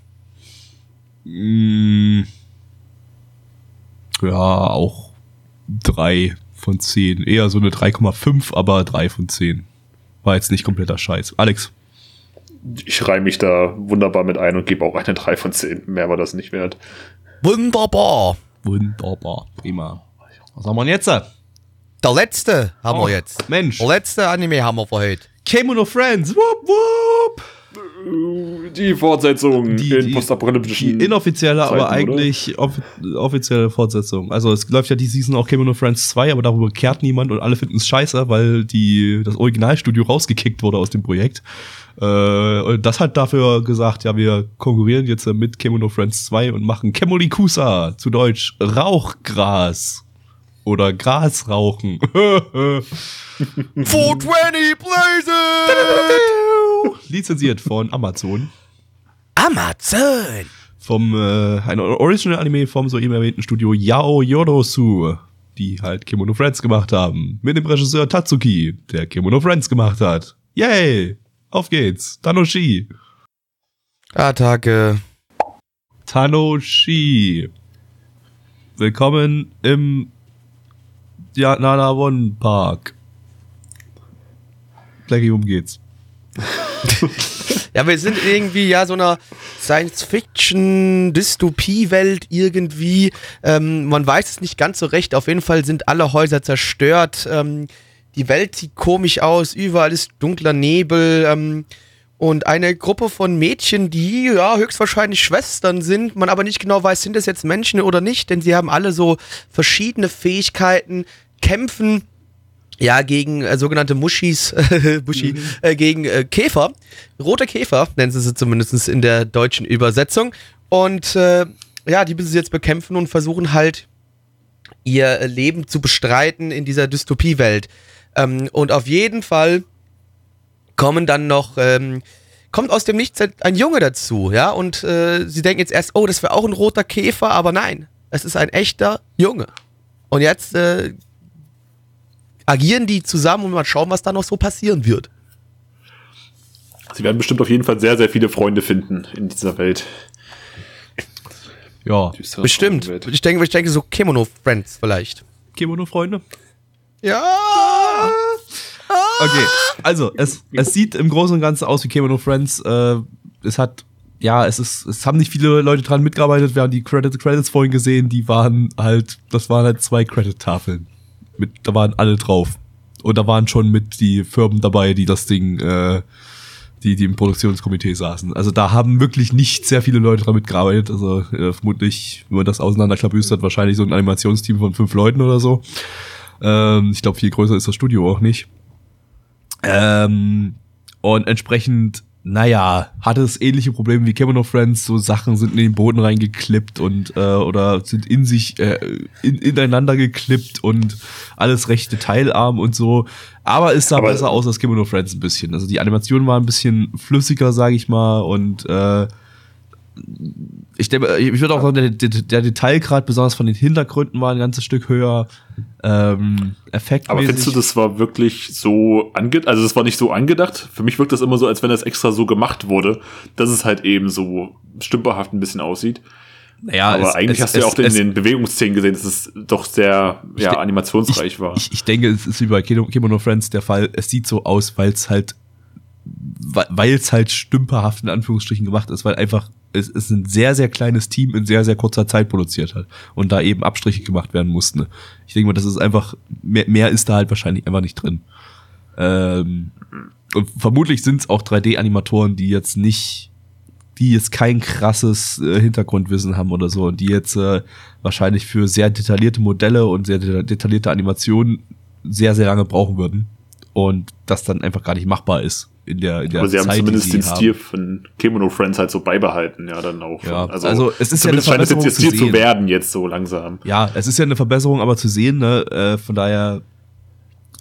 Mm, ja, auch drei von zehn. Eher so eine 3,5, aber drei von zehn. War jetzt nicht kompletter Scheiß. Alex. Ich reihe mich da wunderbar mit ein und gebe auch eine 3 von 10. Mehr war das nicht wert. Wunderbar. Wunderbar. Prima. Was haben wir denn jetzt? Der letzte haben Oh, wir jetzt. Mensch. Der letzte Anime haben wir für heute. Kemono Friends. Wupp, wupp. Die Fortsetzung Die- in postapokalyptischen. Die inoffizielle, Zeiten, aber eigentlich off offizielle Fortsetzung. Also es läuft ja die Season auch Kemono Friends 2, aber darüber kehrt niemand und alle finden es scheiße, weil die, das Originalstudio rausgekickt wurde aus dem Projekt. Äh, und das hat dafür gesagt, ja, wir konkurrieren jetzt mit Kemono Friends 2 und machen Kemolikusa, zu Deutsch Rauchgras. Oder Gras rauchen. 420 Blazes! Lizenziert von Amazon. Amazon! vom äh, ein Original Anime vom so eben erwähnten Studio Yao Yorosu, die halt Kimono Friends gemacht haben, mit dem Regisseur Tatsuki, der Kimono Friends gemacht hat. Yay! Auf geht's. Tanoshi. Attacke. Tanoshi. Willkommen im ja, Nana One Park. Blackie, um geht's. *laughs* Ja, wir sind irgendwie ja so einer Science-Fiction-Dystopie-Welt irgendwie. Ähm, man weiß es nicht ganz so recht. Auf jeden Fall sind alle Häuser zerstört. Ähm, die Welt sieht komisch aus. Überall ist dunkler Nebel. Ähm, und eine Gruppe von Mädchen, die ja höchstwahrscheinlich Schwestern sind, man aber nicht genau weiß, sind das jetzt Menschen oder nicht, denn sie haben alle so verschiedene Fähigkeiten, kämpfen ja, gegen äh, sogenannte Muschis, *laughs* Muschi, äh, gegen äh, Käfer. Rote Käfer nennen sie sie zumindest in der deutschen Übersetzung. Und äh, ja, die müssen sie jetzt bekämpfen und versuchen halt ihr Leben zu bestreiten in dieser Dystopiewelt. Ähm, und auf jeden Fall kommen dann noch, ähm, kommt aus dem Nichts ein Junge dazu, ja, und äh, sie denken jetzt erst, oh, das wäre auch ein roter Käfer, aber nein, es ist ein echter Junge. Und jetzt äh, agieren die zusammen und mal schauen, was da noch so passieren wird. Sie werden bestimmt auf jeden Fall sehr, sehr viele Freunde finden in dieser Welt. Ja, Düstere Bestimmt. Frauenwelt. Ich denke, ich denke so Kimono-Friends vielleicht. Kimono-Freunde. Ja. Okay, also es, es sieht im Großen und Ganzen aus wie Kimono Friends. Äh, es hat, ja, es ist, es haben nicht viele Leute dran mitgearbeitet. Wir haben die Credits, Credits vorhin gesehen, die waren halt, das waren halt zwei Credit-Tafeln. Mit, da waren alle drauf. Und da waren schon mit die Firmen dabei, die das Ding, äh, die, die im Produktionskomitee saßen. Also da haben wirklich nicht sehr viele Leute dran mitgearbeitet. Also äh, vermutlich, wenn man das auseinanderklabüstert, wahrscheinlich so ein Animationsteam von fünf Leuten oder so. Ähm, ich glaube, viel größer ist das Studio auch nicht. Ähm, und entsprechend, naja, hatte es ähnliche Probleme wie of Friends. So Sachen sind in den Boden reingeklippt und äh, oder sind in sich äh, in, ineinander geklippt und alles recht detailarm und so. Aber es sah Aber- besser aus als of Friends ein bisschen. Also die Animation war ein bisschen flüssiger, sage ich mal, und äh, ich denke, ich würde auch sagen, der, der, Detailgrad, besonders von den Hintergründen, war ein ganzes Stück höher. Ähm, effektmäßig. Aber findest du, das war wirklich so angedacht? Also, das war nicht so angedacht. Für mich wirkt das immer so, als wenn das extra so gemacht wurde, dass es halt eben so stümperhaft ein bisschen aussieht. naja, Aber es- eigentlich es- hast du ja es- auch in es- den Bewegungsszenen gesehen, dass es doch sehr ja, animationsreich war. Ich, ich denke, es ist wie bei Kimo- Kimono Friends der Fall. Es sieht so aus, weil es halt, weil es halt stümperhaft in Anführungsstrichen gemacht ist, weil einfach es, es ein sehr, sehr kleines Team in sehr, sehr kurzer Zeit produziert hat und da eben Abstriche gemacht werden mussten. Ich denke mal, das ist einfach, mehr, mehr ist da halt wahrscheinlich einfach nicht drin. Ähm, und vermutlich sind es auch 3D-Animatoren, die jetzt nicht, die jetzt kein krasses äh, Hintergrundwissen haben oder so und die jetzt äh, wahrscheinlich für sehr detaillierte Modelle und sehr deta- detaillierte Animationen sehr, sehr lange brauchen würden. Und das dann einfach gar nicht machbar ist in der, in der Aber sie haben Zeit, die zumindest sie den haben. Stil von Kemono Friends halt so beibehalten, ja, dann auch. Ja, also, also es ist ja eine zumindest scheint es jetzt Verbesserung ihr Stil zu zu werden, jetzt so langsam. Ja, es ist ja eine Verbesserung, aber zu sehen, ne? Äh, von daher,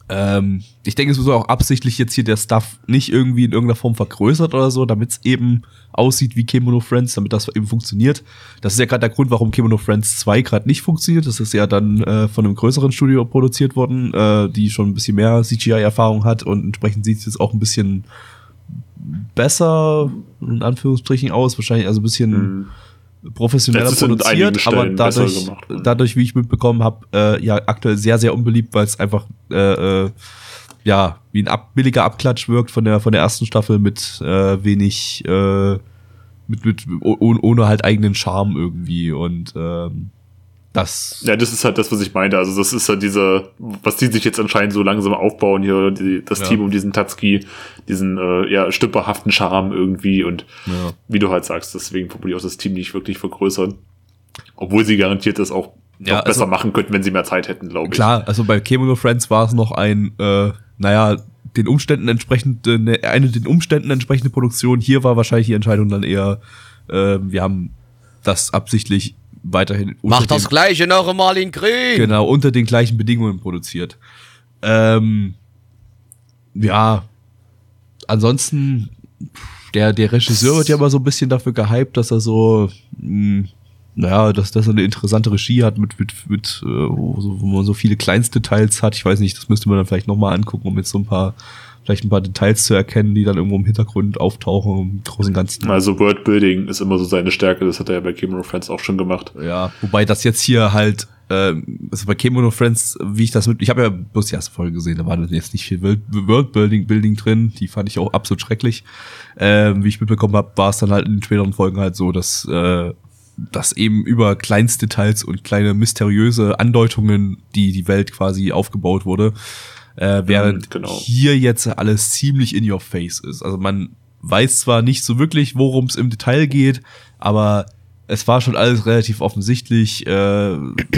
ähm, ich denke, es wird auch absichtlich jetzt hier der Stuff nicht irgendwie in irgendeiner Form vergrößert oder so, damit es eben aussieht wie Kemono Friends, damit das eben funktioniert. Das ist ja gerade der Grund, warum Kemono Friends 2 gerade nicht funktioniert. Das ist ja dann äh, von einem größeren Studio produziert worden, äh, die schon ein bisschen mehr CGI-Erfahrung hat und entsprechend sieht es jetzt auch ein bisschen besser, in Anführungsstrichen, aus. Wahrscheinlich also ein bisschen professioneller produziert, aber dadurch, gemacht dadurch, wie ich mitbekommen habe, äh, ja aktuell sehr, sehr unbeliebt, weil es einfach äh, äh, ja wie ein ab, billiger Abklatsch wirkt von der von der ersten Staffel mit äh, wenig äh, mit, mit oh- ohne halt eigenen Charme irgendwie und ähm, das Ja, das ist halt das, was ich meinte. Also das ist halt dieser, was die sich jetzt anscheinend so langsam aufbauen hier, die, das Ja. Team um diesen Tatsuki, diesen äh, ja stümperhaften Charme irgendwie und Ja. wie du halt sagst, deswegen vermutlich auch das Team nicht wirklich vergrößern. Obwohl sie garantiert das auch Ja, noch besser also- machen könnten, wenn sie mehr Zeit hätten, glaube ich. Klar, also bei Kemono Friends war es noch ein, äh, naja, den Umständen entsprechend, äh, ne- eine den Umständen entsprechende Produktion. Hier war wahrscheinlich die Entscheidung dann eher, äh, wir haben das absichtlich weiterhin unter Mach das den, gleiche noch einmal in grün. genau unter den gleichen Bedingungen produziert. Ähm, ja, ansonsten der der Regisseur wird ja immer so ein bisschen dafür gehypt, dass er so mh, naja, dass, dass er eine interessante Regie hat mit, mit, mit äh, wo man so viele Kleinstdetails hat. Ich weiß nicht, das müsste man dann vielleicht nochmal angucken, um jetzt so ein paar, vielleicht ein paar Details zu erkennen, die dann irgendwo im Hintergrund auftauchen im großen Ganzen. Also Worldbuilding ist immer so seine Stärke, das hat er ja bei Kemono Friends auch schon gemacht. Ja, wobei das jetzt hier halt, ähm, also bei Kemono Friends, wie ich das mit, ich habe ja bloß die erste Folge gesehen, da war dann jetzt nicht viel World- Worldbuilding Building drin, die fand ich auch absolut schrecklich. Ähm, wie ich mitbekommen habe, war es dann halt in den späteren Folgen halt so, dass äh, dass eben über Kleinstdetails und kleine mysteriöse Andeutungen die die Welt quasi aufgebaut wurde, äh, während Mhm, genau. hier jetzt alles ziemlich in your face ist. Also man weiß zwar nicht so wirklich, worum es im Detail geht, aber es war schon alles relativ offensichtlich. Äh,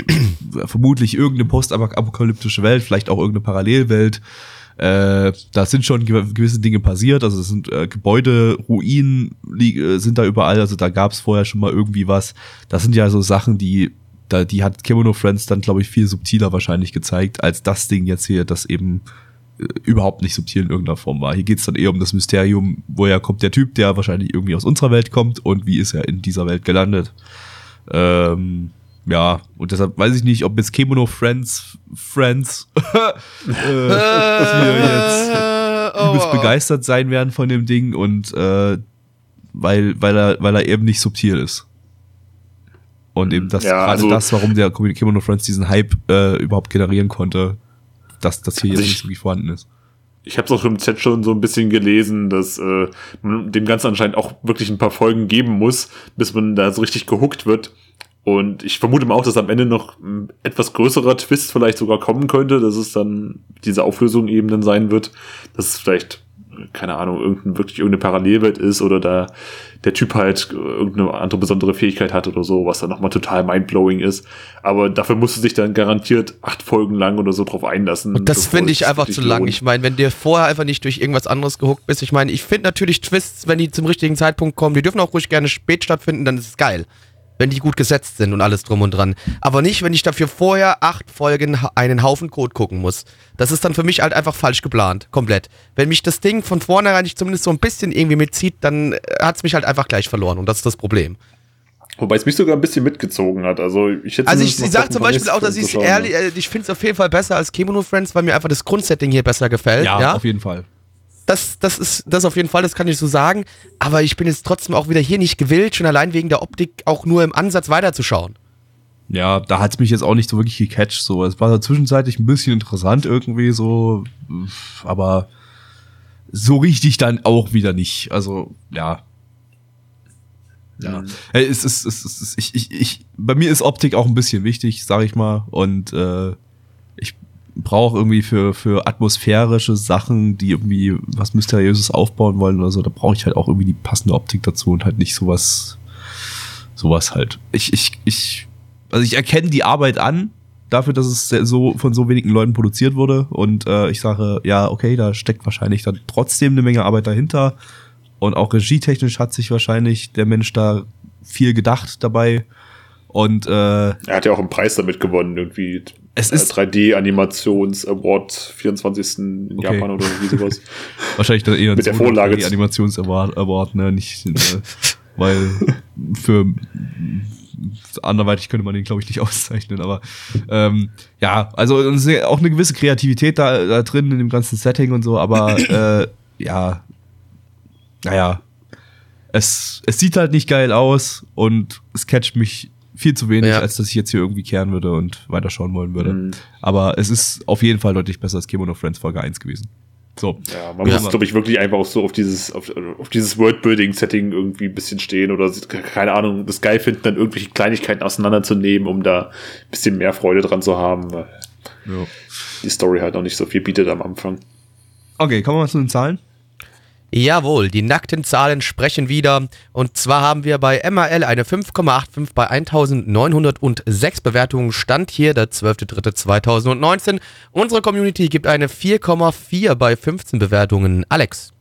*clears throat* vermutlich irgendeine postapokalyptische Welt, vielleicht auch irgendeine Parallelwelt. Äh, da sind schon gew- gewisse Dinge passiert, also es sind äh, Gebäude, Ruinen äh, sind da überall, also da gab es vorher schon mal irgendwie was. Das sind ja so Sachen, die da, die hat Kemono Friends dann, glaube ich, viel subtiler wahrscheinlich gezeigt, als das Ding jetzt hier, das eben äh, überhaupt nicht subtil in irgendeiner Form war. Hier geht's dann eher um das Mysterium, woher kommt der Typ, der wahrscheinlich irgendwie aus unserer Welt kommt und wie ist er in dieser Welt gelandet. Ähm, ja, und deshalb weiß ich nicht, ob jetzt Kemono Friends, Friends *laughs* äh, hier jetzt oh, übelst begeistert sein werden von dem Ding und äh, weil, weil er, weil er eben nicht subtil ist. Und eben das, Ja, gerade also- das, warum der Kemono Friends diesen Hype äh, überhaupt generieren konnte, dass das hier Also jetzt ich- nicht wirklich vorhanden ist. Ich habe es auch im Chat schon so ein bisschen gelesen, dass äh, man dem Ganzen anscheinend auch wirklich ein paar Folgen geben muss, bis man da so richtig gehuckt wird. Und ich vermute mal auch, dass am Ende noch ein etwas größerer Twist vielleicht sogar kommen könnte, dass es dann diese Auflösung eben dann sein wird, dass es vielleicht, keine Ahnung, irgendein, wirklich irgendeine Parallelwelt ist oder da der Typ halt irgendeine andere besondere Fähigkeit hat oder so, was dann nochmal total mindblowing ist. Aber dafür musst du dich dann garantiert acht Folgen lang oder so drauf einlassen. Und das finde ich einfach zu lang. lohnt. Ich meine, wenn dir vorher einfach nicht durch irgendwas anderes gehuckt bist, ich meine, ich finde natürlich Twists, wenn die zum richtigen Zeitpunkt kommen, die dürfen auch ruhig gerne spät stattfinden, dann ist es geil. Wenn die gut gesetzt sind und alles drum und dran. Aber nicht, wenn ich dafür vorher acht Folgen einen Haufen Code gucken muss. Das ist dann für mich halt einfach falsch geplant. Komplett. Wenn mich das Ding von vornherein nicht zumindest so ein bisschen irgendwie mitzieht, dann hat es mich halt einfach gleich verloren. Und das ist das Problem. Wobei es mich sogar ein bisschen mitgezogen hat. Also ich hätte Also ich, ich noch sag zum Beispiel auch, dass nächste ich zu ehrlich, äh, ich finde es auf jeden Fall besser als Kemono Friends, weil mir einfach das Grundsetting hier besser gefällt. Ja, auf jeden Fall. Das, das ist das auf jeden Fall, das kann ich so sagen. Aber ich bin jetzt trotzdem auch wieder hier nicht gewillt, schon allein wegen der Optik auch nur im Ansatz weiterzuschauen. Ja, da hat's mich jetzt auch nicht so wirklich gecatcht. So, es war da zwischenzeitlich ein bisschen interessant irgendwie so, aber so richtig dann auch wieder nicht. Also ja, ja. Es ist, es ist, es ist ich, ich, ich, bei mir ist Optik auch ein bisschen wichtig, sag ich mal. Und äh, ich brauche irgendwie für, für atmosphärische Sachen, die irgendwie was Mysteriöses aufbauen wollen oder so, da brauche ich halt auch irgendwie die passende Optik dazu und halt nicht sowas, sowas halt. Ich, ich, ich, also ich erkenne die Arbeit an, dafür, dass es so von so wenigen Leuten produziert wurde. Und äh, ich sage, ja, okay, da steckt wahrscheinlich dann trotzdem eine Menge Arbeit dahinter. Und auch regietechnisch hat sich wahrscheinlich der Mensch da viel gedacht dabei. Und äh, Er hat ja auch einen Preis damit gewonnen, irgendwie. Es äh, ist- 3D-Animations Award 24. in Okay. Japan oder wie sowas. *laughs* wahrscheinlich dann eher Mit der Vorlage die zu- Animations-Award, Award, ne? Nicht, äh, weil *laughs* für anderweitig könnte man den, glaube ich, nicht *laughs* auszeichnen, aber ähm, ja, also ist auch eine gewisse Kreativität da, da drin in dem ganzen Setting und so, aber *coughs* äh, ja, naja, es, es sieht halt nicht geil aus und es catcht mich viel zu wenig, Ja. als dass ich jetzt hier irgendwie kehren würde und weiterschauen wollen würde. Mhm. Aber es ist auf jeden Fall deutlich besser als Kimono Friends Folge 1 gewesen. So. Ja, man Ja. muss, glaube ich, wirklich einfach auch so auf dieses, auf, auf dieses Worldbuilding-Setting irgendwie ein bisschen stehen oder keine Ahnung, das geil finden, dann irgendwelche Kleinigkeiten auseinanderzunehmen, um da ein bisschen mehr Freude dran zu haben, weil Ja. die Story halt noch nicht so viel bietet am Anfang. Okay, kommen wir mal zu den Zahlen. Jawohl, die nackten Zahlen sprechen wieder. Und zwar haben wir bei MRL eine 5,85 bei 1906 Bewertungen. Stand hier der 12.03.2019. Unsere Community gibt eine 4,4 bei 15 Bewertungen. Alex.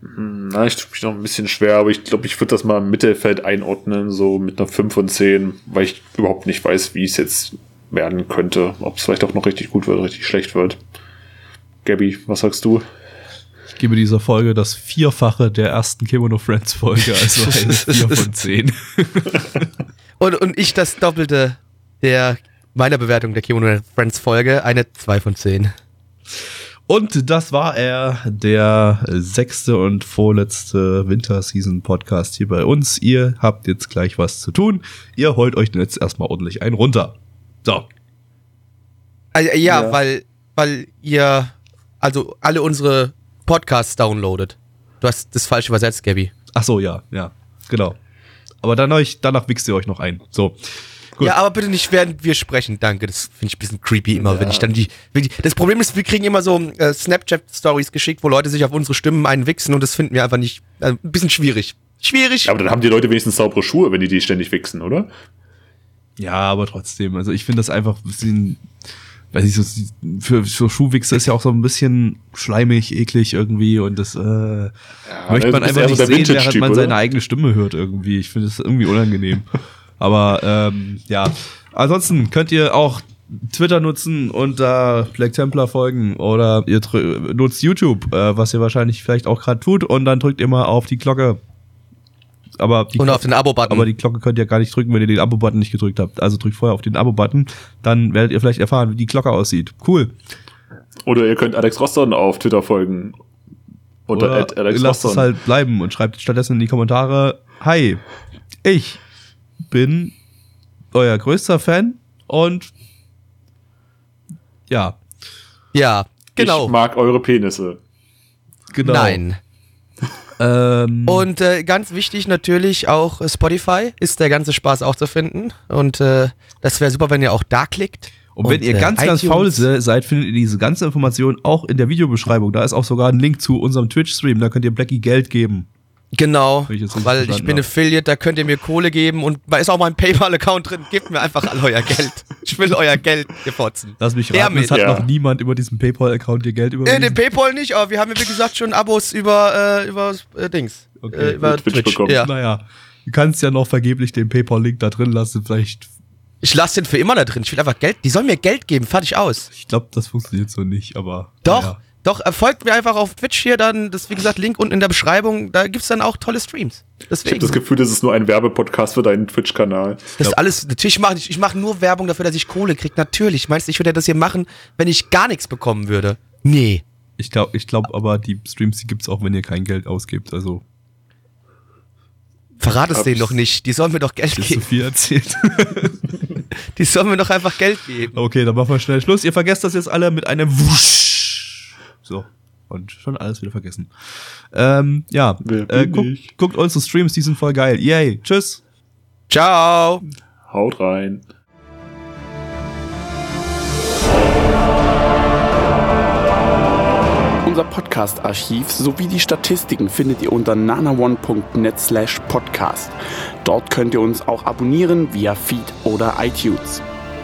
Na, ich tue mich noch ein bisschen schwer, aber ich glaube, ich würde das mal im Mittelfeld einordnen, so mit einer 5 von 10, weil ich überhaupt nicht weiß, wie es jetzt werden könnte. Ob es vielleicht auch noch richtig gut wird, richtig schlecht wird. Gabby, was sagst du? Ich gebe dieser Folge das Vierfache der ersten Kimono Friends Folge, also *laughs* eine 4 von 10. *laughs* Und, und ich das Doppelte der meiner Bewertung der Kimono Friends Folge, eine 2 von 10. Und das war er, der sechste und vorletzte Winter-Season-Podcast hier bei uns. Ihr habt jetzt gleich was zu tun. Ihr heult euch jetzt erstmal ordentlich einen runter. So. Also, ja, Ja. weil, weil ihr also alle unsere Podcasts downloadet. Du hast das falsch übersetzt, Gabby. Ach so, ja, ja, genau. Aber danach, danach wichst ihr euch noch ein. So. Gut. Ja, aber bitte nicht, während wir sprechen. Danke, das finde ich ein bisschen creepy immer, Ja. wenn ich dann die, wenn die. Das Problem ist, wir kriegen immer so äh, Snapchat-Stories geschickt, wo Leute sich auf unsere Stimmen einwichsen und das finden wir einfach nicht. Äh, ein bisschen schwierig. Schwierig. Ja, aber dann haben die Leute wenigstens saubere Schuhe, wenn die die ständig wichsen, oder? Ja, aber trotzdem. Also ich finde das einfach ein bisschen, weiß ich so, für, für Schuhwichser ist ja auch so ein bisschen schleimig, eklig irgendwie und das äh, möchte ne, man bist einfach nicht sehen, während man oder? seine eigene Stimme hört irgendwie. Ich finde das irgendwie unangenehm. aber ähm, ja, ansonsten könnt ihr auch Twitter nutzen und da Black Templar folgen oder ihr nutzt YouTube, äh, was ihr wahrscheinlich vielleicht auch gerade tut und dann drückt ihr mal auf die Glocke. Aber die und auf den Abo-Button. aber die Glocke könnt ihr gar nicht drücken, wenn ihr den Abo-Button nicht gedrückt habt. Also drückt vorher auf den Abo-Button, dann werdet ihr vielleicht erfahren, wie die Glocke aussieht. Cool. Oder ihr könnt Alex Roston auf Twitter folgen. Unter Oder Alex lasst es Roston. halt bleiben und schreibt stattdessen in die Kommentare, hi, ich bin euer größter Fan und ja, ja, genau. Ich mag eure Penisse. genau. Nein. Ähm, Und äh, ganz wichtig natürlich auch äh, Spotify ist der ganze Spaß auch zu finden. Und äh, das wäre super, wenn ihr auch da klickt. und wenn ihr äh, ganz, ganz iTunes- faul se- seid, findet ihr diese ganze Information auch in der Videobeschreibung. Da ist auch sogar ein Link zu unserem Twitch-Stream. Da könnt ihr Blackie Geld geben. Genau, ich weil ich bin hab. Affiliate, da könnt ihr mir Kohle geben und da ist auch mein PayPal-Account drin. Gebt mir einfach all euer Geld. Ich will euer Geld, ihr Fotzen. Lass mich raten, es mit. hat Ja. noch niemand über diesen PayPal-Account dir Geld überwiesen. den PayPal nicht, aber wir haben ja wie gesagt schon Abos über, äh, über äh, Dings. Okay, äh, über über Twitch Twitch. bekommen. Ja. Naja, du kannst ja noch vergeblich den PayPal-Link da drin lassen. Vielleicht, Ich lasse den für immer da drin. Ich will einfach Geld. Die sollen mir Geld geben. Fertig aus. ich glaube, das funktioniert so nicht, aber. Doch, naja. Doch. äh, Folgt mir einfach auf Twitch hier dann. Das ist wie gesagt Link unten in der Beschreibung. Da gibt's dann auch tolle Streams. Ich habe Deswegen. das Gefühl, das ist nur ein Werbepodcast für deinen Twitch-Kanal. Das ist alles, natürlich mache ich, ich mache nur Werbung dafür, dass ich Kohle krieg. Natürlich. Meinst du, ich würde das hier machen, wenn ich gar nichts bekommen würde? Nee. Ich glaube ich glaub aber, die Streams, die gibt's auch, wenn ihr kein Geld ausgebt. Also, Verrat es denen doch nicht. Die sollen mir doch Geld ist zu geben. viel erzählt. *laughs* Die sollen mir doch einfach Geld geben. okay, dann machen wir schnell Schluss. Ihr vergesst das jetzt alle mit einem Wusch. So. Und schon alles wieder vergessen. Ähm, ja, Wer äh, ich? guckt unsere Streams, die sind voll geil. Yay. Tschüss. Ciao. Haut rein. Unser Podcast-Archiv sowie die Statistiken findet ihr unter nanaone.net slash podcast. Dort könnt ihr uns auch abonnieren via Feed oder iTunes.